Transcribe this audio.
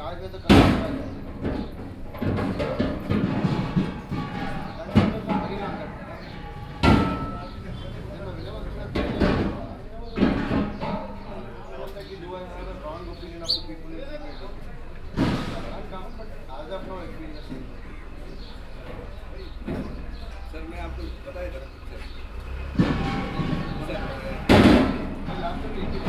sir मैं आपको बताया था सर